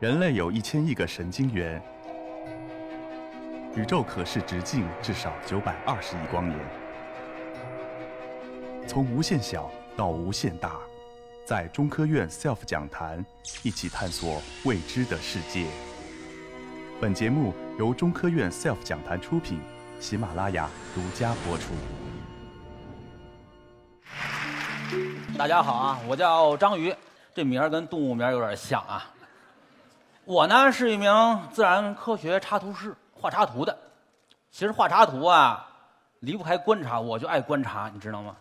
人类有一千亿个神经元，宇宙可视直径至少九百二十亿光年。从无限小到无限大，在中科院 SELF 讲坛一起探索未知的世界。本节目由中科院 SELF 讲坛出品，喜马拉雅独家播出。大家好啊，我叫章鱼，这名儿跟动物名儿有点像啊。我呢是一名自然科学插图师，画插图的。其实画插图啊，离不开观察，我就爱观察，你知道吗？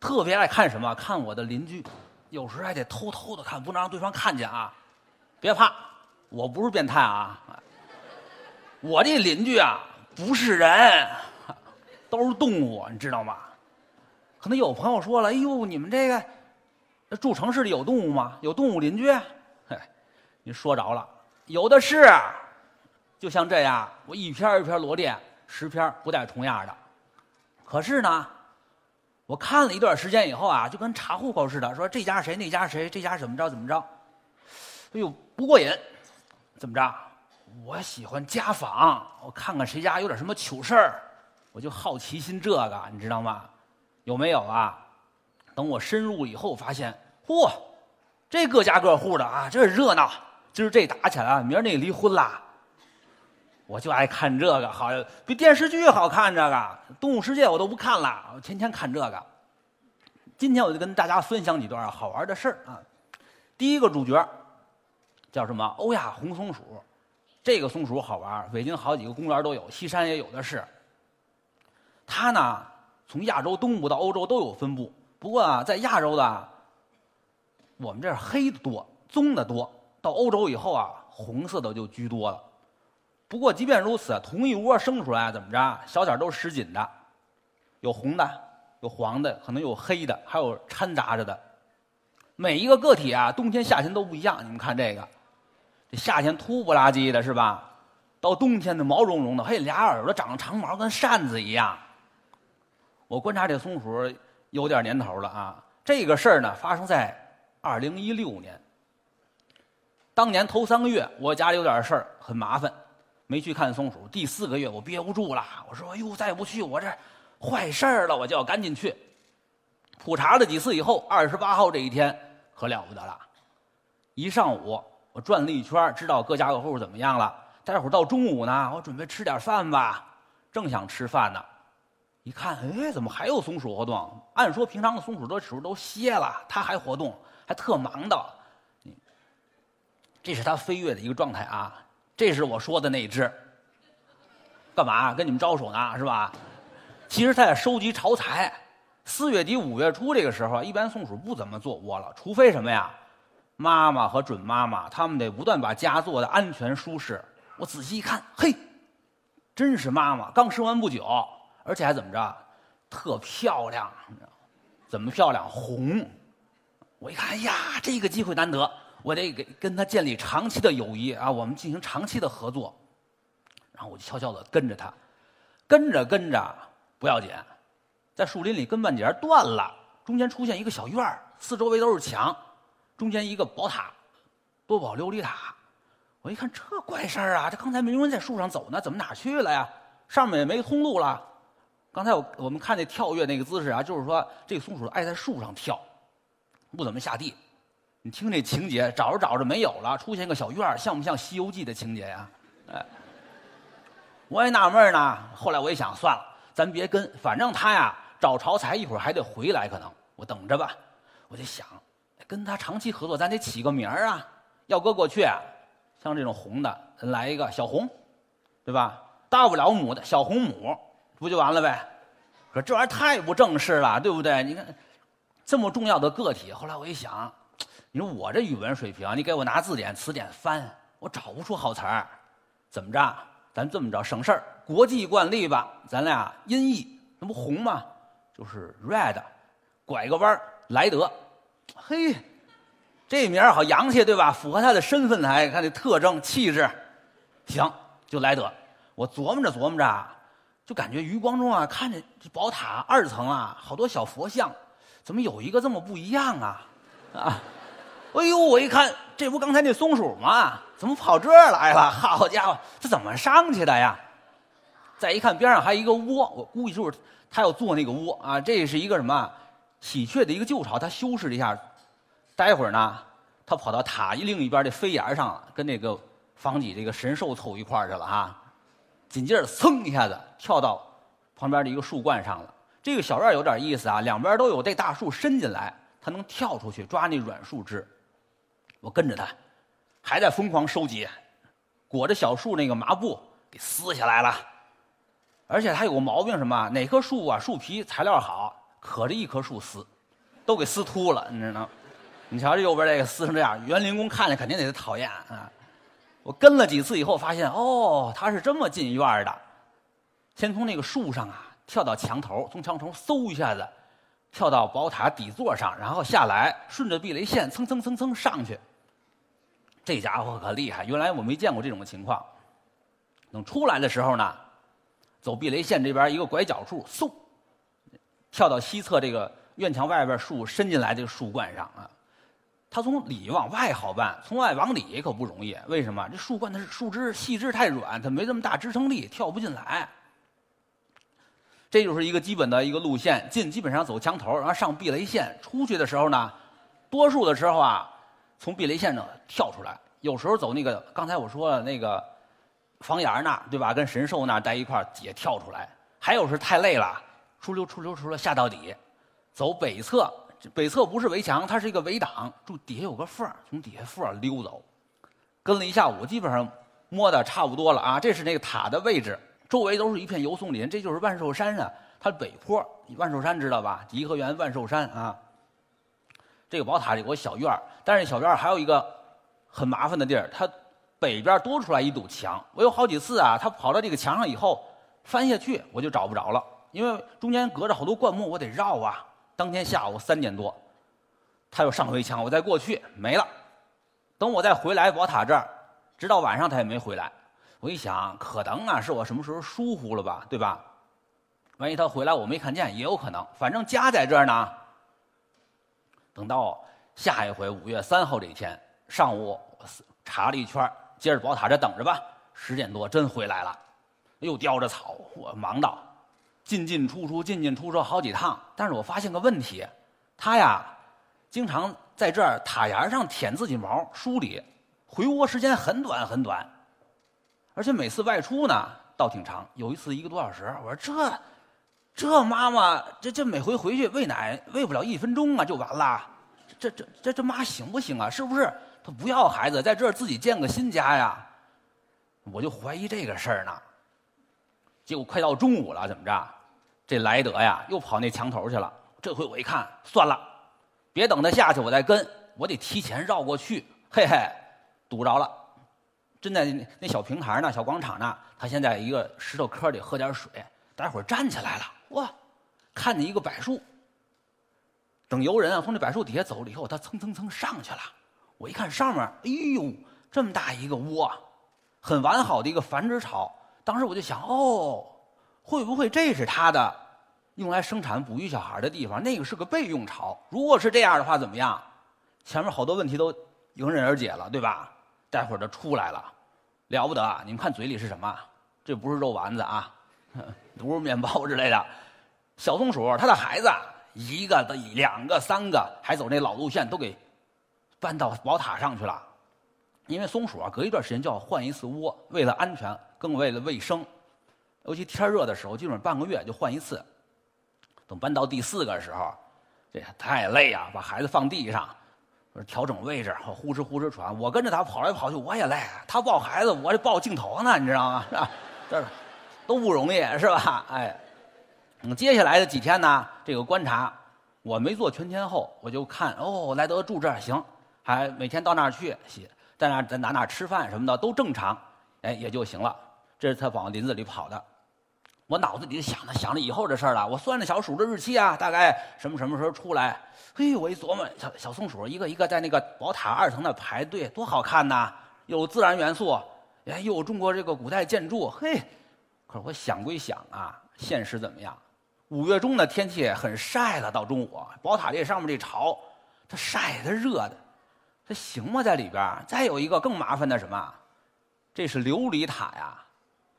特别爱看什么？看我的邻居，有时还得偷偷的看，不能让对方看见啊。别怕，我不是变态啊。我这邻居啊，不是人，都是动物，你知道吗？可能有朋友说了：“哎呦，你们这个住城市里有动物吗？有动物邻居？”嘿，你说着了，有的是。就像这样，我一篇一篇罗列，十篇不带重样的。可是呢，我看了一段时间以后啊，就跟查户口似的，说这家谁，那家谁，这家怎么着怎么着。哎呦，不过瘾，怎么着？我喜欢家访，我看看谁家有点什么糗事儿，我就好奇心这个，你知道吗？有没有啊？等我深入以后，发现，嚯，这各家各户的啊，这热闹。今儿这打起来，明儿那离婚啦。我就爱看这个，好比电视剧好看。这个《动物世界》我都不看了，我天天看这个。今天我就跟大家分享几段好玩的事儿啊。第一个主角叫什么？欧亚红松鼠。这个松鼠好玩，北京好几个公园都有，西山也有的是。它呢？从亚洲东部到欧洲都有分布，不过啊，在亚洲的，我们这儿黑的多，棕的多；到欧洲以后啊，红色的就居多了。不过即便如此，同一窝生出来怎么着，小点都是十锦的，有红的，有黄的，可能有黑的，还有掺杂着的。每一个个体啊，冬天夏天都不一样。你们看这个，这夏天秃不拉几的是吧？到冬天的毛茸茸的，嘿，俩耳朵长长毛，跟扇子一样。我观察这松鼠有点年头了啊！这个事儿呢，发生在二零一六年。当年头三个月，我家里有点事儿，很麻烦，没去看松鼠。第四个月，我憋不住了，我说：“哎呦，再不去，我这坏事儿了！”我就要赶紧去。普查了几次以后，二十八号这一天可了不得了。一上午我转了一圈，知道各家各户怎么样了。待会儿到中午呢，我准备吃点饭吧，正想吃饭呢。一看，哎，怎么还有松鼠活动？按说平常的松鼠都时候都歇了，它还活动，还特忙的。这是它飞跃的一个状态啊！这是我说的那只，干嘛？跟你们招手呢，是吧？其实它在收集巢材。四月底五月初这个时候，一般松鼠不怎么做窝了，除非什么呀？妈妈和准妈妈，他们得不断把家做的安全舒适。我仔细一看，嘿，真是妈妈刚生完不久。而且还怎么着，特漂亮，怎么漂亮？红！我一看，哎呀，这个机会难得，我得给跟他建立长期的友谊啊，我们进行长期的合作。然后我就悄悄的跟着他，跟着跟着不要紧，在树林里跟半截断了，中间出现一个小院四周围都是墙，中间一个宝塔，多宝琉璃塔。我一看，这怪事儿啊！这刚才明明在树上走呢，怎么哪去了呀？上面也没通路了。刚才我我们看那跳跃那个姿势啊，就是说这个松鼠爱在树上跳，不怎么下地。你听这情节，找着找着没有了，出现个小院像不像《西游记》的情节呀？哎，我也纳闷呢。后来我一想，算了，咱别跟，反正他呀找巢材，一会儿还得回来，可能我等着吧。我就想，跟他长期合作，咱得起个名儿啊。要搁过去，像这种红的，来一个小红，对吧？大不了母的小红母。不就完了呗？可这玩意儿太不正式了，对不对？你看，这么重要的个体。后来我一想，你说我这语文水平，你给我拿字典、词典翻，我找不出好词儿。怎么着？咱这么着省事儿，国际惯例吧。咱俩音译，那不红吗？就是 red，拐个弯儿莱德。嘿，这名儿好洋气，对吧？符合他的身份，还看这特征、气质。行，就莱德。我琢磨着琢磨着。就感觉余光中啊，看着这宝塔二层啊，好多小佛像，怎么有一个这么不一样啊？啊！哎呦，我一看这不刚才那松鼠吗？怎么跑这儿来了？好家伙，这怎么上去的呀？再一看边上还有一个窝，我估计就是他要做那个窝啊。这是一个什么喜鹊的一个旧巢，他修饰了一下。待会儿呢，他跑到塔另一边的飞檐上了，跟那个房脊这个神兽凑一块儿去了哈。紧接着，噌一下子跳到旁边的一个树冠上了。这个小院有点意思啊，两边都有这大树伸进来，它能跳出去抓那软树枝。我跟着他，还在疯狂收集，裹着小树那个麻布给撕下来了。而且他有个毛病，什么？哪棵树啊，树皮材料好，可着一棵树撕，都给撕秃了，你知道？你瞧这右边这个撕成这样，园林工看见肯定得讨厌啊。我跟了几次以后，发现哦，他是这么进院的。先从那个树上啊跳到墙头，从墙头嗖一下子跳到宝塔底座上，然后下来，顺着避雷线蹭蹭蹭蹭上去。这家伙可厉害，原来我没见过这种情况。等出来的时候呢，走避雷线这边一个拐角处，嗖，跳到西侧这个院墙外边树伸进来这个树冠上啊。他从里往外好办，从外往里可不容易。为什么？这树冠它是树枝细枝太软，它没这么大支撑力，跳不进来。这就是一个基本的一个路线，进基本上走墙头，然后上避雷线。出去的时候呢，多数的时候啊，从避雷线上跳出来。有时候走那个刚才我说了那个房檐那儿，对吧？跟神兽那儿待一块儿也跳出来。还有是太累了，出溜出溜出溜下到底，走北侧。北侧不是围墙，它是一个围挡，就底下有个缝从底下缝溜走，跟了一下午，基本上摸的差不多了啊。这是那个塔的位置，周围都是一片油松林，这就是万寿山啊。它北坡，万寿山知道吧？颐和园万寿山啊。这个宝塔里有个小院但是小院还有一个很麻烦的地儿，它北边多出来一堵墙。我有好几次啊，它跑到这个墙上以后翻下去，我就找不着了，因为中间隔着好多灌木，我得绕啊。当天下午三点多，他又上回墙，我再过去没了。等我再回来宝塔这儿，直到晚上他也没回来。我一想，可能啊是我什么时候疏忽了吧，对吧？万一他回来我没看见，也有可能。反正家在这儿呢。等到下一回五月三号这一天上午，查了一圈，接着宝塔这等着吧。十点多真回来了，又叼着草，我忙到。进进出出，进进出出好几趟，但是我发现个问题，他呀，经常在这儿塔檐上舔自己毛梳理，回窝时间很短很短，而且每次外出呢倒挺长，有一次一个多小时。我说这这妈妈这这每回回去喂奶喂不了一分钟啊就完了，这这这这妈行不行啊？是不是她不要孩子在这儿自己建个新家呀？我就怀疑这个事儿呢。结果快到中午了，怎么着？这莱德呀，又跑那墙头去了。这回我一看，算了，别等他下去，我再跟，我得提前绕过去。嘿嘿，堵着了，正在那小平台呢，小广场呢。他先在一个石头坑里喝点水，待会儿站起来了，哇，看见一个柏树。等游人啊从这柏树底下走了以后，他蹭蹭蹭上去了。我一看上面，哎呦，这么大一个窝，很完好的一个繁殖巢。当时我就想，哦。会不会这是他的用来生产哺育小孩的地方？那个是个备用巢。如果是这样的话，怎么样？前面好多问题都迎刃而解了，对吧？待会儿就出来了，了不得！你们看嘴里是什么？这不是肉丸子啊，不是面包之类的。小松鼠，它的孩子一个、两个、三个，还走那老路线，都给搬到宝塔上去了。因为松鼠啊，隔一段时间就要换一次窝，为了安全，更为了卫生。尤其天热的时候，基本上半个月就换一次。等搬到第四个时候，这太累啊！把孩子放地上，调整位置，呼哧呼哧喘。我跟着他跑来跑去，我也累。他抱孩子，我这抱镜头呢，你知道吗？是吧？这都不容易，是吧？哎，嗯，接下来的几天呢，这个观察我没做全天候，我就看哦，莱德住这儿行，还每天到那儿去洗，在那在哪哪吃饭什么的都正常，哎，也就行了。这是他往林子里跑的。我脑子里想着想着以后的事儿了。我算着小鼠的日期啊，大概什么什么时候出来？嘿，我一琢磨，小小松鼠一个一个在那个宝塔二层那排队，多好看呐！有自然元素，哎，又有中国这个古代建筑。嘿，可是我想归想啊，现实怎么样？五月中的天气很晒了，到中午，宝塔这上面这巢，它晒它热的，它行吗？在里边再有一个更麻烦的什么？这是琉璃塔呀。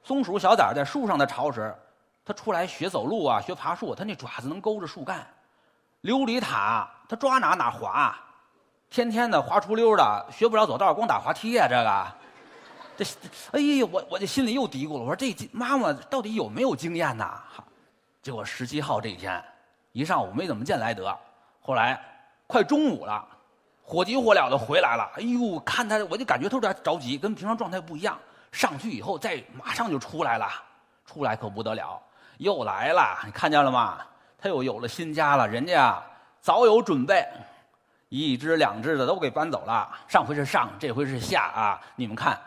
松鼠小崽在树上的巢时，它出来学走路啊，学爬树，它那爪子能勾着树干。琉璃塔它抓哪哪滑，天天的滑出溜的，学不了走道，光打滑梯呀、这个，这，哎呦，我我这心里又嘀咕了，我说这妈妈到底有没有经验呐？结果十七号这一天，一上午没怎么见莱德，后来快中午了，火急火燎的回来了。哎呦，看他我就感觉他有点着急，跟平常状态不一样。上去以后再马上就出来了，出来可不得了，又来了，你看见了吗？他又有了新家了，人家早有准备，一只两只的都给搬走了。上回是上，这回是下啊！你们看，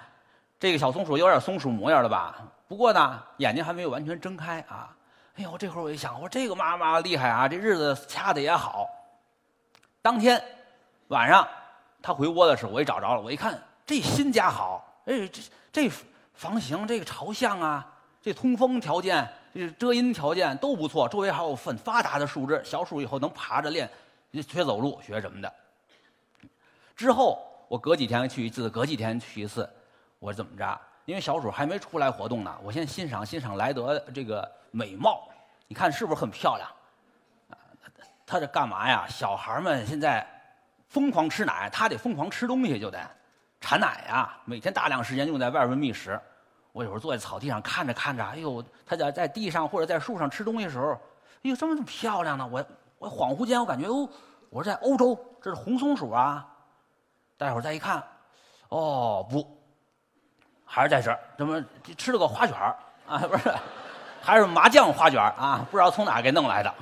这个小松鼠有点松鼠模样了吧？不过呢，眼睛还没有完全睁开啊。哎呦，这会儿我一想，我这个妈妈厉害啊，这日子掐的也好。当天晚上他回窝的时候，我也找着了。我一看，这新家好，哎，这这房型、这个朝向啊，这通风条件、这遮阴条件都不错，周围还有很发达的树枝，小鼠以后能爬着练学走路、学什么的。之后我隔几天去一次，隔几天去一次，我怎么着？因为小鼠还没出来活动呢，我先欣赏欣赏莱德这个美貌，你看是不是很漂亮？啊，他这干嘛呀？小孩们现在疯狂吃奶，他得疯狂吃东西，就得产奶呀，每天大量时间用在外边觅食。我有时候坐在草地上看着看着，哎呦，他在在地上或者在树上吃东西的时候，哎呦，这么漂亮呢！我我恍惚间我感觉哦，我说在欧洲，这是红松鼠啊。待会儿再一看，哦不，还是在这儿，怎么吃了个花卷儿啊？不是，还是麻酱花卷儿啊？不知道从哪给弄来的。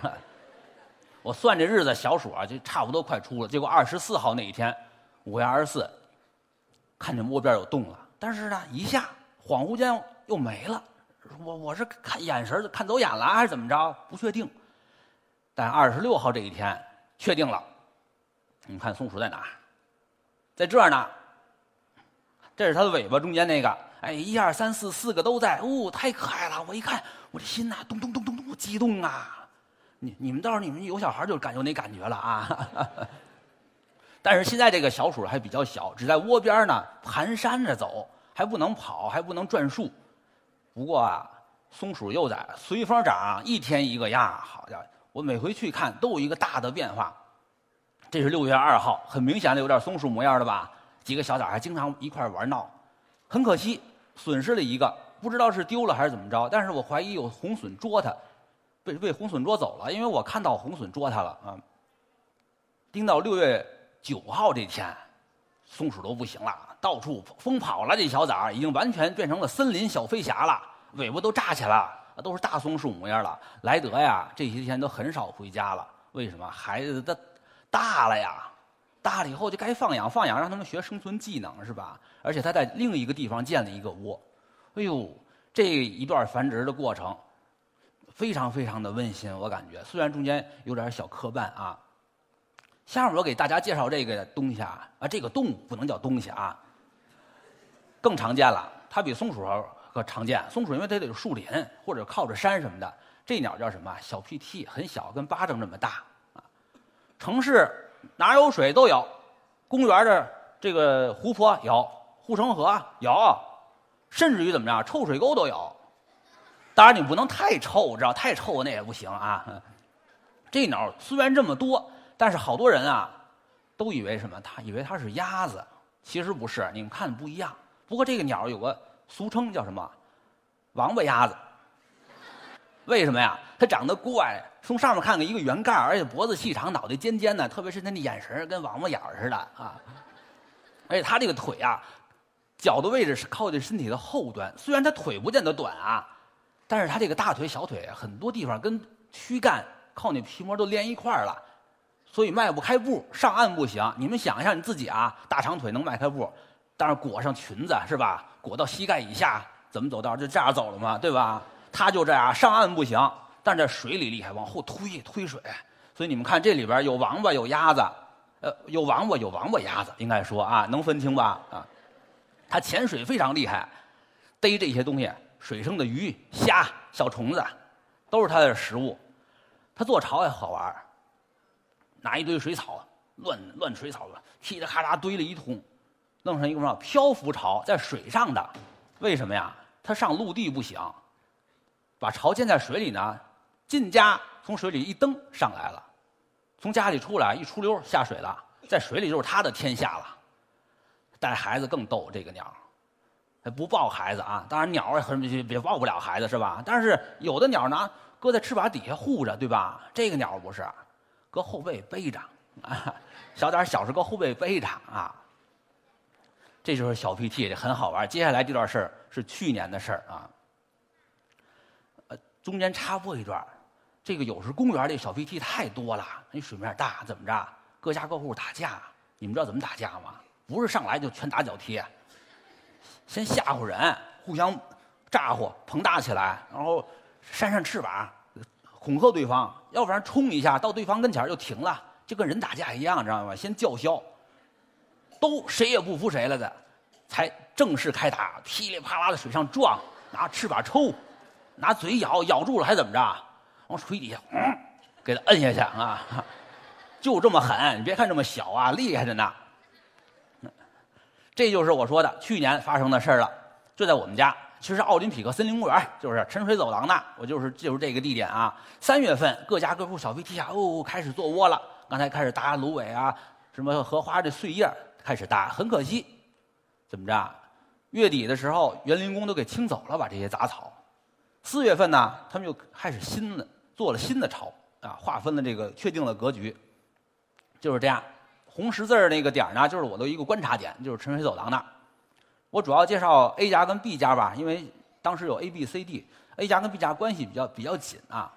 我算这日子，小鼠啊就差不多快出了。结果二十四号那一天，五月二十四，看见窝边有动了，但是呢，一下恍惚间又没了。我我是看眼神看走眼了还是怎么着？不确定。但二十六号这一天确定了。你看松鼠在哪？在这儿呢，这是它的尾巴中间那个，哎，一二三四四个都在，哦，太可爱了！我一看，我这心呐，咚咚咚咚咚，激动啊！你你们到时候你们有小孩就感有那感觉了啊！但是现在这个小鼠还比较小，只在窝边呢，蹒跚着走，还不能跑，还不能转树。不过啊，松鼠幼崽随风长，一天一个样，好家伙！我每回去看都有一个大的变化。这是六月二号，很明显的有点松鼠模样的吧？几个小崽还经常一块玩闹，很可惜，损失了一个，不知道是丢了还是怎么着。但是我怀疑有红隼捉它，被被红隼捉走了，因为我看到红隼捉它了啊。盯到六月九号这天，松鼠都不行了，到处疯跑了。这小崽儿已经完全变成了森林小飞侠了，尾巴都炸起来了，都是大松鼠模样了。莱德呀，这些天都很少回家了，为什么？孩子他。大了呀，大了以后就该放养，放养让他们学生存技能是吧？而且他在另一个地方建了一个窝，哎呦，这一段繁殖的过程非常非常的温馨，我感觉虽然中间有点小磕绊啊。下面我给大家介绍这个东西啊，啊，这个动物不能叫东西啊，更常见了，它比松鼠可常见。松鼠因为它得有树林或者靠着山什么的，这鸟叫什么？小 PT，很小，跟巴掌这么大啊。城市哪有水都有，公园的这个湖泊有，护城河有，甚至于怎么着，臭水沟都有。当然你不能太臭，知道太臭那也不行啊。这鸟虽然这么多，但是好多人啊都以为什么？他以为它是鸭子，其实不是。你们看不一样。不过这个鸟有个俗称叫什么？王八鸭子。为什么呀？它长得怪，从上面看看一个圆盖而且脖子细长，脑袋尖尖的，特别是它那眼神跟王八眼似的啊。而且它这个腿啊，脚的位置是靠近身体的后端，虽然它腿不见得短啊，但是它这个大腿、小腿很多地方跟躯干靠那皮膜都连一块儿了，所以迈不开步，上岸不行。你们想一下，你自己啊，大长腿能迈开步，但是裹上裙子是吧？裹到膝盖以下，怎么走道？就这样走了嘛，对吧？它就这样上岸不行，但在水里厉害，往后推推水。所以你们看这里边有王八有鸭子，呃，有王八有王八鸭子，应该说啊，能分清吧？啊，它潜水非常厉害，逮这些东西，水生的鱼、虾、小虫子，都是它的食物。它做巢也好玩，拿一堆水草乱乱水草，噼里咔嚓堆了一通，弄成一个什么漂浮巢，在水上的。为什么呀？它上陆地不行，把巢建在水里呢，进家从水里一蹬上来了，从家里出来一出溜下水了，在水里就是他的天下了。带孩子更逗，这个鸟，不抱孩子啊？当然鸟很也抱不了孩子是吧？但是有的鸟呢，搁在翅膀底下护着，对吧？这个鸟不是，搁后背背着啊，小点小时搁后背背着啊。这就是小 PT，很好玩。接下来这段事儿是去年的事儿啊。中间插播一段这个有时公园这小 PT 太多了，那水面大，怎么着？各家各户打架，你们知道怎么打架吗？不是上来就拳打脚踢，先吓唬人，互相咋呼，膨大起来，然后扇扇翅膀，恐吓对方，要不然冲一下到对方跟前就停了，就跟人打架一样，知道吗？先叫嚣。都谁也不服谁了的，才正式开打，噼里啪啦的水上撞，拿翅膀抽，拿嘴咬，咬住了还怎么着？往水底下，嗯，给他摁下去啊！就这么狠，你别看这么小啊，厉害着呢。这就是我说的去年发生的事儿了，就在我们家，其实奥林匹克森林公园就是沉水走廊呢，我就是就是这个地点啊。三月份各家各户小飞梯下哦开始做窝了，刚才开始搭芦苇啊，什么荷花的碎叶。开始搭，很可惜，怎么着？月底的时候，园林工都给清走了，把这些杂草。四月份呢，他们又开始新的做了新的巢啊，划分了这个确定了格局，就是这样。红十字那个点呢，就是我的一个观察点，就是沉水走廊那我主要介绍 A 家跟 B 家吧，因为当时有 A、B、C、D，A 家跟 B 家关系比较比较紧啊。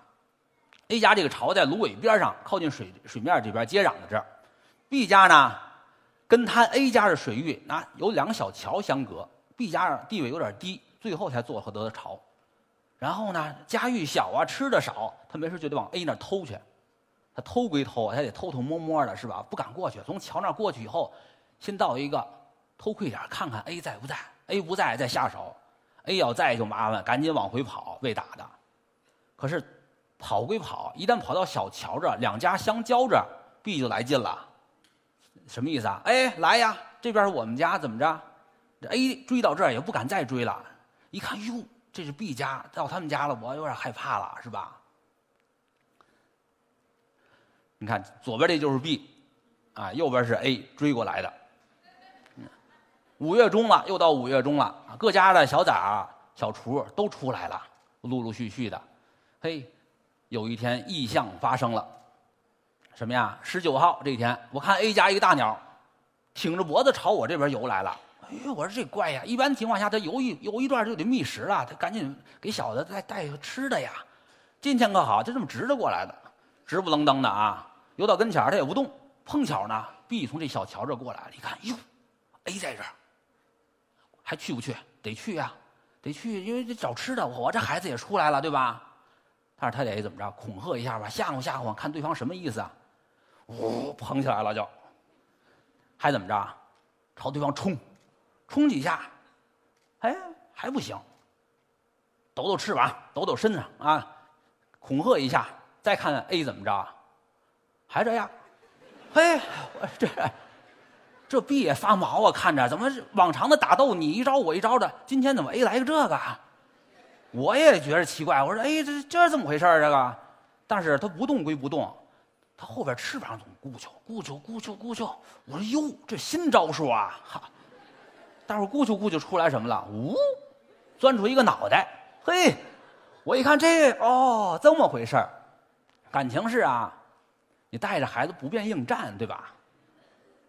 A 家这个巢在芦苇边上，靠近水水面这边接壤的这儿，B 家呢？跟他 A 家的水域，那有两个小桥相隔。B 家地位有点低，最后才做得的巢。然后呢，家域小啊，吃的少，他没事就得往 A 那偷去。他偷归偷，他得偷偷摸摸的，是吧？不敢过去。从桥那过去以后，先到一个偷窥点，看看 A 在不在。A 不在，再下手。A 要在就麻烦，赶紧往回跑，被打的。可是跑归跑，一旦跑到小桥这，两家相交着，B 就来劲了。什么意思啊？哎，来呀！这边是我们家，怎么着？这 A 追到这儿也不敢再追了。一看，哟，这是 B 家，到他们家了，我有点害怕了，是吧？你看，左边这就是 B，啊，右边是 A 追过来的。五月中了，又到五月中了，各家的小崽儿小雏都出来了，陆陆续续的。嘿，有一天异象发生了。什么呀？十九号这一天，我看 A 家一个大鸟，挺着脖子朝我这边游来了。哎呦，我说这怪呀！一般情况下，他游一游一段就得觅食了，他赶紧给小的再带个吃的呀。今天可好，就这么直着过来的，直不愣登的啊！游到跟前他也不动。碰巧呢，B 从这小桥这过来了，一看，哟，A 在这儿，还去不去？得去呀，得去，因为得找吃的。我这孩子也出来了，对吧？但是他得怎么着？恐吓一下吧，吓唬吓唬，看对方什么意思啊？呜，捧起来了就，还怎么着？朝对方冲，冲几下，哎，还不行。抖抖翅膀，抖抖身子啊，恐吓一下，再看看 A 怎么着，还这样。嘿，我这这 B 也发毛啊，看着怎么往常的打斗你一招我一招的，今天怎么 A 来个这个？我也觉得奇怪，我说哎，这这怎么回事这个，但是他不动归不动。他后边翅膀总咕啾咕啾咕啾咕啾，我说哟，这新招数啊！哈，待会儿咕啾咕啾出来什么了？呜，钻出一个脑袋。嘿，我一看这哦，这么回事儿。感情是啊，你带着孩子不便应战，对吧？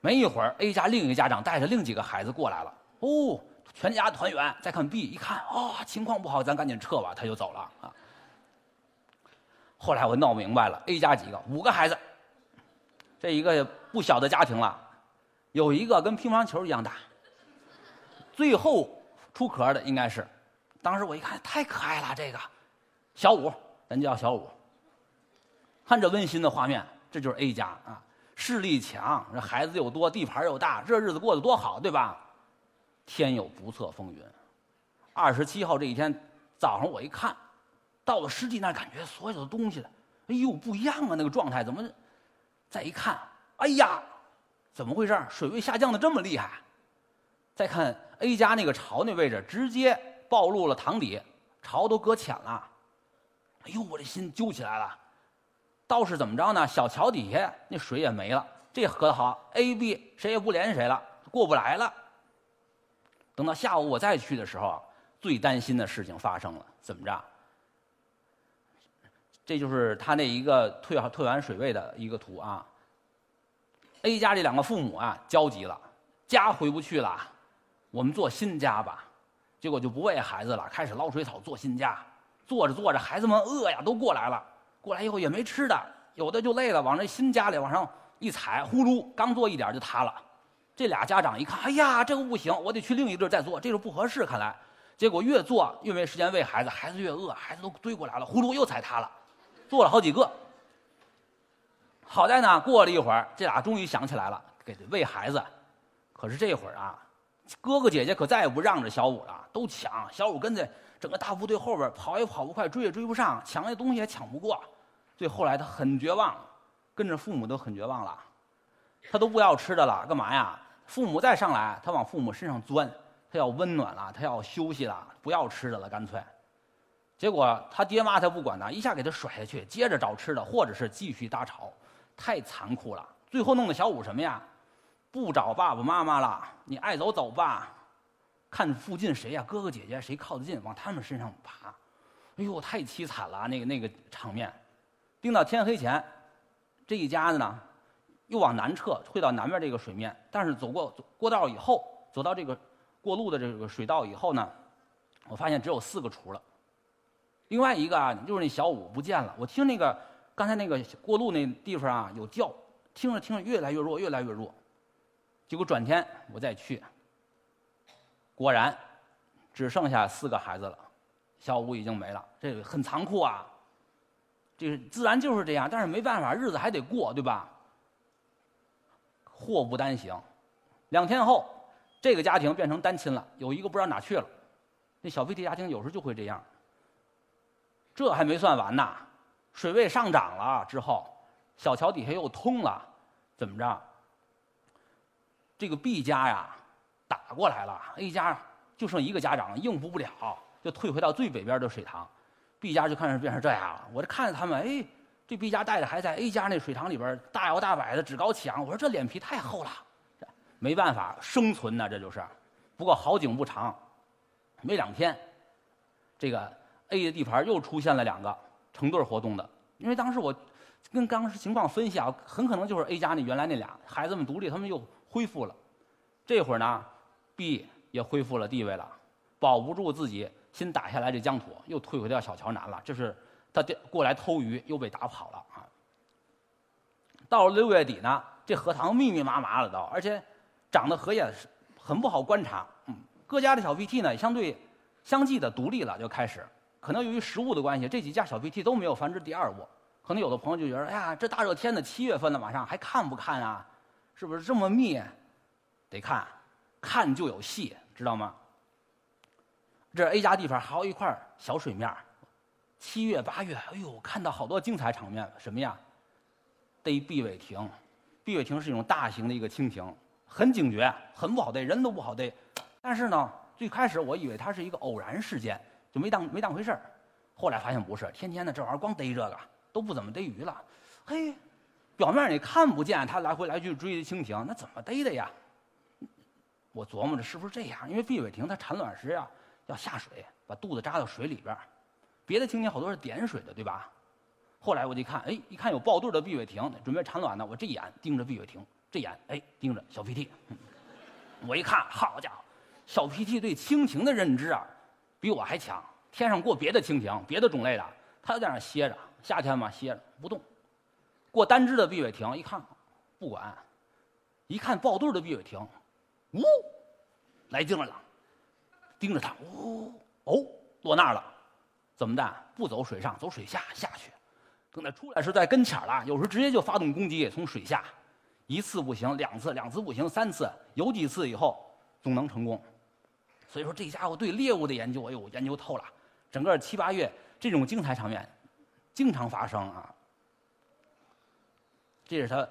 没一会儿，A 家另一个家长带着另几个孩子过来了。哦，全家团圆。再看 B，一看哦，情况不好，咱赶紧撤吧，他就走了啊。后来我闹明白了，A 家几个五个孩子，这一个不小的家庭了，有一个跟乒乓球一样大，最后出壳的应该是，当时我一看太可爱了，这个小五，咱叫小五。看这温馨的画面，这就是 A 家啊，势力强，这孩子又多，地盘又大，这日子过得多好，对吧？天有不测风云，二十七号这一天早上我一看。到了师弟那感觉所有的东西，哎呦不一样啊！那个状态怎么？再一看，哎呀，怎么回事？水位下降的这么厉害？再看 A 家那个巢那位置，直接暴露了塘底，巢都搁浅了。哎呦，我这心揪起来了。倒是怎么着呢？小桥底下那水也没了，这可好，A、B 谁也不联系谁了，过不来了。等到下午我再去的时候，最担心的事情发生了，怎么着？这就是他那一个退退完水位的一个图啊。A 家这两个父母啊，焦急了，家回不去了，我们做新家吧。结果就不喂孩子了，开始捞水草做新家。做着做着，孩子们饿呀，都过来了。过来以后也没吃的，有的就累了，往这新家里往上一踩，呼噜，刚做一点就塌了。这俩家长一看，哎呀，这个不行，我得去另一地再做，这个不合适。看来，结果越做越没时间喂孩子，孩子越饿，孩子都堆过来了，呼噜又踩塌了。做了好几个，好在呢，过了一会儿，这俩终于想起来了，给喂孩子。可是这会儿啊，哥哥姐姐可再也不让着小五了，都抢。小五跟在整个大部队后边跑也跑不快，追也追不上，抢那东西也抢不过。最后来他很绝望，跟着父母都很绝望了，他都不要吃的了，干嘛呀？父母再上来，他往父母身上钻，他要温暖了，他要休息了，不要吃的了，干脆。结果他爹妈他不管他，一下给他甩下去，接着找吃的，或者是继续搭巢，太残酷了。最后弄得小五什么呀？不找爸爸妈妈了，你爱走走吧，看附近谁呀，哥哥姐姐谁靠得近，往他们身上爬。哎呦，太凄惨了，那个那个场面。盯到天黑前，这一家子呢，又往南撤，退到南边这个水面。但是走过过道以后，走到这个过路的这个水道以后呢，我发现只有四个雏了。另外一个啊，就是那小五不见了。我听那个刚才那个过路那地方啊有叫，听着听着越来越弱，越来越弱。结果转天我再去，果然只剩下四个孩子了，小五已经没了。这个很残酷啊，这个自然就是这样。但是没办法，日子还得过，对吧？祸不单行，两天后，这个家庭变成单亲了，有一个不知道哪去了。那小飞弟家庭有时候就会这样。这还没算完呢，水位上涨了之后，小桥底下又通了，怎么着？这个 B 家呀，打过来了，A 家就剩一个家长应付不了，就退回到最北边的水塘。B 家就开始变成这样了。我这看着他们，哎，这 B 家带着还在 A 家那水塘里边大摇大摆的趾高气扬。我说这脸皮太厚了，没办法生存呢，这就是。不过好景不长，没两天，这个。A 的地盘又出现了两个成对活动的，因为当时我跟当时情况分析啊，很可能就是 A 家那原来那俩孩子们独立，他们又恢复了。这会儿呢，B 也恢复了地位了，保不住自己新打下来这疆土，又退回到小桥南了。这是他过来偷鱼，又被打跑了啊。到了六月底呢，这荷塘密密麻麻的都，而且长得荷叶很不好观察。嗯，各家的小 PT 呢，相对相继的独立了，就开始。可能由于食物的关系，这几家小 PT 都没有繁殖第二窝。可能有的朋友就觉得，哎呀，这大热天的七月份的马上还看不看啊？是不是这么密？得看，看就有戏，知道吗？这 A 家地方还有一块小水面七月八月，哎呦，看到好多精彩场面。什么呀？逮碧尾蜓，碧尾蜓是一种大型的一个蜻蜓，很警觉，很不好逮，人都不好逮。但是呢，最开始我以为它是一个偶然事件。就没当没当回事儿，后来发现不是，天天的这玩意儿光逮这个，都不怎么逮鱼了。嘿，表面你看不见它来回来去追蜻蜓，那怎么逮的呀？我琢磨着是不是这样？因为碧尾蜓它产卵时呀要下水，把肚子扎到水里边别的蜻蜓好多是点水的，对吧？后来我就看，哎，一看有抱对的碧尾蜓准备产卵呢，我这眼盯着碧尾蜓，这眼哎盯着小 PT。我一看，好家伙，小 PT 对蜻蜓的认知啊！比我还强，天上过别的蜻蜓，别的种类的，它就在那歇着，夏天嘛歇着不动。过单只的碧尾蜓，一看，不管，一看抱对的碧尾蜓，呜，来劲了，盯着它，呜，哦，落那儿了，怎么的？不走水上，走水下下去，等它出来时在跟前儿了，有时候直接就发动攻击，从水下，一次不行，两次，两次不行，三次，有几次以后总能成功。所以说，这家伙对猎物的研究，哎呦，研究透了。整个七八月，这种精彩场面经常发生啊。这是他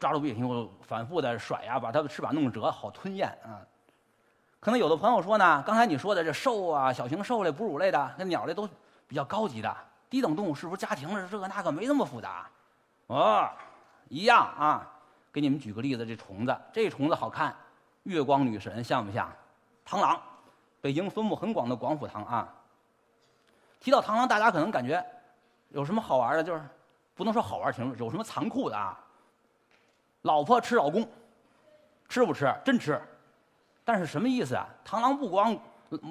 抓住壁以后反复的甩呀，把它的翅膀弄折，好吞咽啊。可能有的朋友说呢，刚才你说的这兽啊，小型兽类、哺乳类的，那鸟类都比较高级的，低等动物是不是家庭这个那个没那么复杂？哦，一样啊。给你们举个例子，这虫子，这虫子好看，月光女神像不像？螳螂，北京分布很广的广府螳啊。提到螳螂，大家可能感觉有什么好玩的？就是不能说好玩，挺有什么残酷的啊？老婆吃老公，吃不吃？真吃。但是什么意思啊？螳螂不光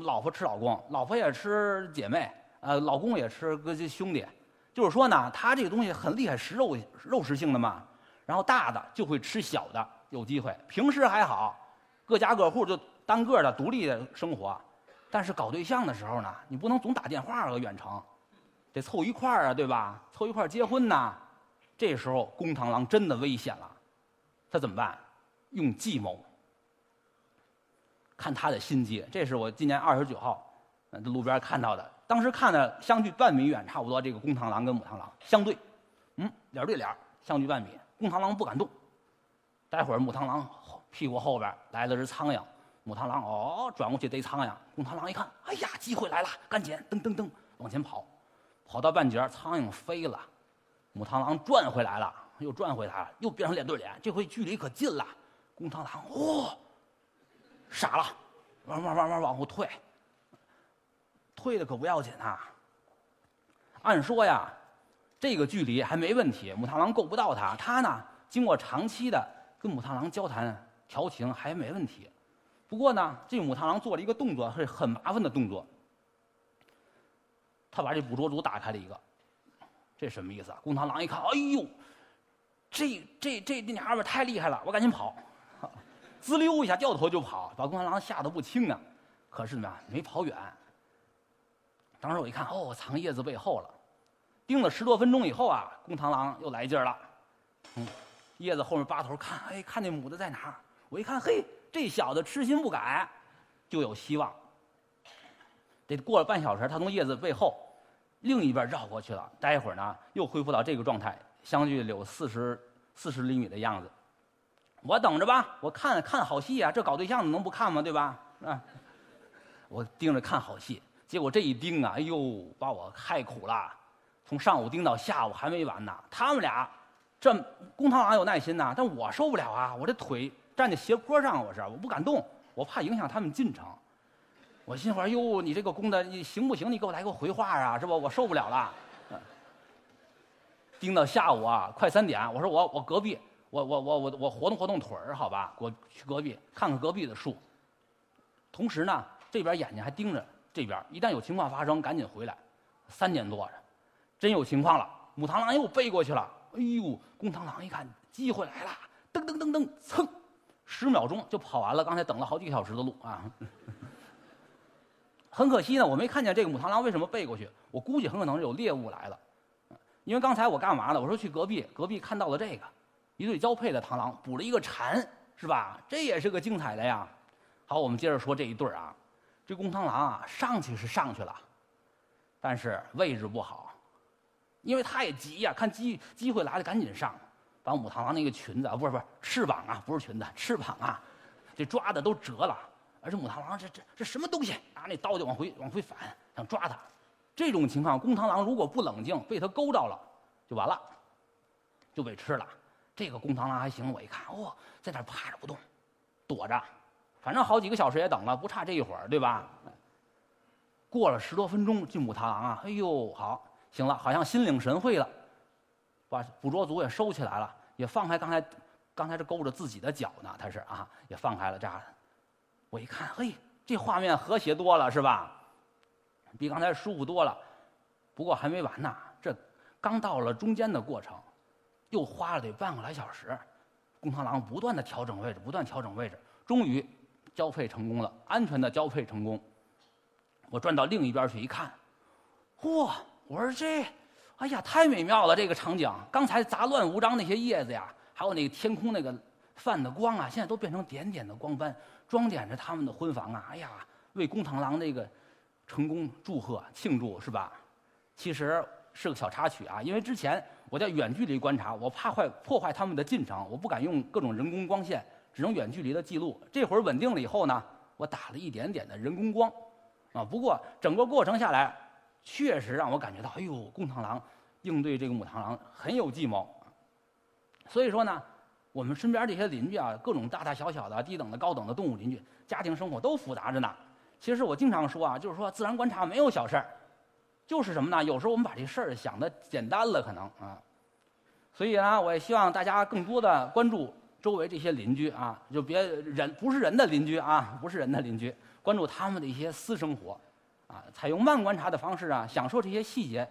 老婆吃老公，老婆也吃姐妹，呃，老公也吃个兄弟。就是说呢，它这个东西很厉害，食肉肉食性的嘛。然后大的就会吃小的，有机会。平时还好，各家各户就单个的独立的生活。但是搞对象的时候呢，你不能总打电话啊，远程，得凑一块儿啊，对吧？凑一块儿结婚呐。这时候公螳螂真的危险了，他怎么办？用计谋。看他的心机，这是我今年二十九号在路边看到的。当时看的相距半米远，差不多这个公螳螂跟母螳螂相对，嗯，脸对脸，相距半米。公螳螂不敢动，待会儿母螳螂屁股后边来了只苍蝇，母螳螂哦转过去逮苍蝇，公螳螂一看，哎呀，机会来了，赶紧噔噔噔往前跑，跑到半截苍蝇飞了，母螳螂转回来了，又转回来了，又变成脸对脸，这回距离可近了，公螳螂哦，傻了，慢慢慢慢往后退，退的可不要紧啊，按说呀。这个距离还没问题，母螳螂够不到它。它呢，经过长期的跟母螳螂交谈调情还没问题。不过呢，这母螳螂做了一个动作，是很麻烦的动作。他把这捕捉组打开了一个，这什么意思啊？公螳螂一看，哎呦，这这这这娘们太厉害了，我赶紧跑，滋溜一下掉头就跑，把公螳螂吓得不轻啊。可是呢，没跑远。当时我一看，哦，藏叶子背后了。盯了十多分钟以后啊，公螳螂又来劲儿了。嗯，叶子后面扒头看，哎，看那母的在哪儿？我一看，嘿，这小子痴心不改，就有希望。得过了半小时，他从叶子背后另一边绕过去了。待会儿呢，又恢复到这个状态，相距有四十四十厘米的样子。我等着吧，我看看好戏啊！这搞对象的能不看吗？对吧？啊，我盯着看好戏，结果这一盯啊，哎呦，把我害苦了。从上午盯到下午还没完呢。他们俩，这公螳螂有耐心呐，但我受不了啊！我这腿站在斜坡上，我是我不敢动，我怕影响他们进程。我心说：哟，你这个公的，你行不行？你给我来个回话啊，是不？我受不了了。盯到下午啊，快三点，我说我我隔壁，我我我我我活动活动腿儿，好吧？我去隔壁看看隔壁的树。同时呢，这边眼睛还盯着这边，一旦有情况发生，赶紧回来。三点多。真有情况了，母螳螂又背过去了。哎呦，公螳螂一看机会来了，噔噔噔噔，噌，十秒钟就跑完了。刚才等了好几个小时的路啊。很可惜呢，我没看见这个母螳螂为什么背过去。我估计很可能是有猎物来了，因为刚才我干嘛呢？我说去隔壁，隔壁看到了这个一对交配的螳螂，捕了一个蝉，是吧？这也是个精彩的呀。好，我们接着说这一对儿啊，这公螳螂啊上去是上去了，但是位置不好。因为他也急呀，看机机会来了，赶紧上，把母螳螂那个裙子啊，不是不是翅膀啊，不是裙子，翅膀啊，这抓的都折了。而这母螳螂这这这什么东西？拿那刀就往回往回反，想抓它。这种情况，公螳螂如果不冷静，被它勾着了，就完了，就被吃了。这个公螳螂还行，我一看，哦，在那趴着不动，躲着，反正好几个小时也等了，不差这一会儿，对吧？过了十多分钟，这母螳螂啊，哎呦，好。行了，好像心领神会了，把捕捉组也收起来了，也放开刚才，刚才是勾着自己的脚呢，它是啊，也放开了这。我一看，嘿，这画面和谐多了，是吧？比刚才舒服多了。不过还没完呢，这刚到了中间的过程，又花了得半个来小时，公螳螂不断的调整位置，不断调整位置，终于交配成功了，安全的交配成功。我转到另一边去一看，嚯！我说这，哎呀，太美妙了！这个场景，刚才杂乱无章那些叶子呀，还有那个天空那个泛的光啊，现在都变成点点的光斑，装点着他们的婚房啊！哎呀，为公螳螂这个成功祝贺庆祝是吧？其实是个小插曲啊，因为之前我在远距离观察，我怕坏破坏他们的进程，我不敢用各种人工光线，只能远距离的记录。这会儿稳定了以后呢，我打了一点点的人工光，啊，不过整个过程下来，确实让我感觉到，哎呦，公螳螂应对这个母螳螂很有计谋。所以说呢，我们身边这些邻居啊，各种大大小小的、低等的、高等的动物邻居，家庭生活都复杂着呢。其实我经常说啊，就是说自然观察没有小事儿，就是什么呢？有时候我们把这事儿想的简单了，可能啊。所以呢，我也希望大家更多的关注周围这些邻居啊，就别人不是人的邻居啊，不是人的邻居，关注他们的一些私生活，啊，采用慢观察的方式啊，享受这些细节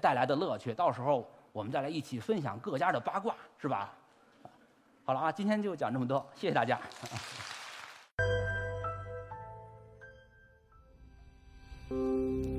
带来的乐趣。到时候。我们再来一起分享各家的八卦，是吧？好了啊今天就讲这么多谢谢大家。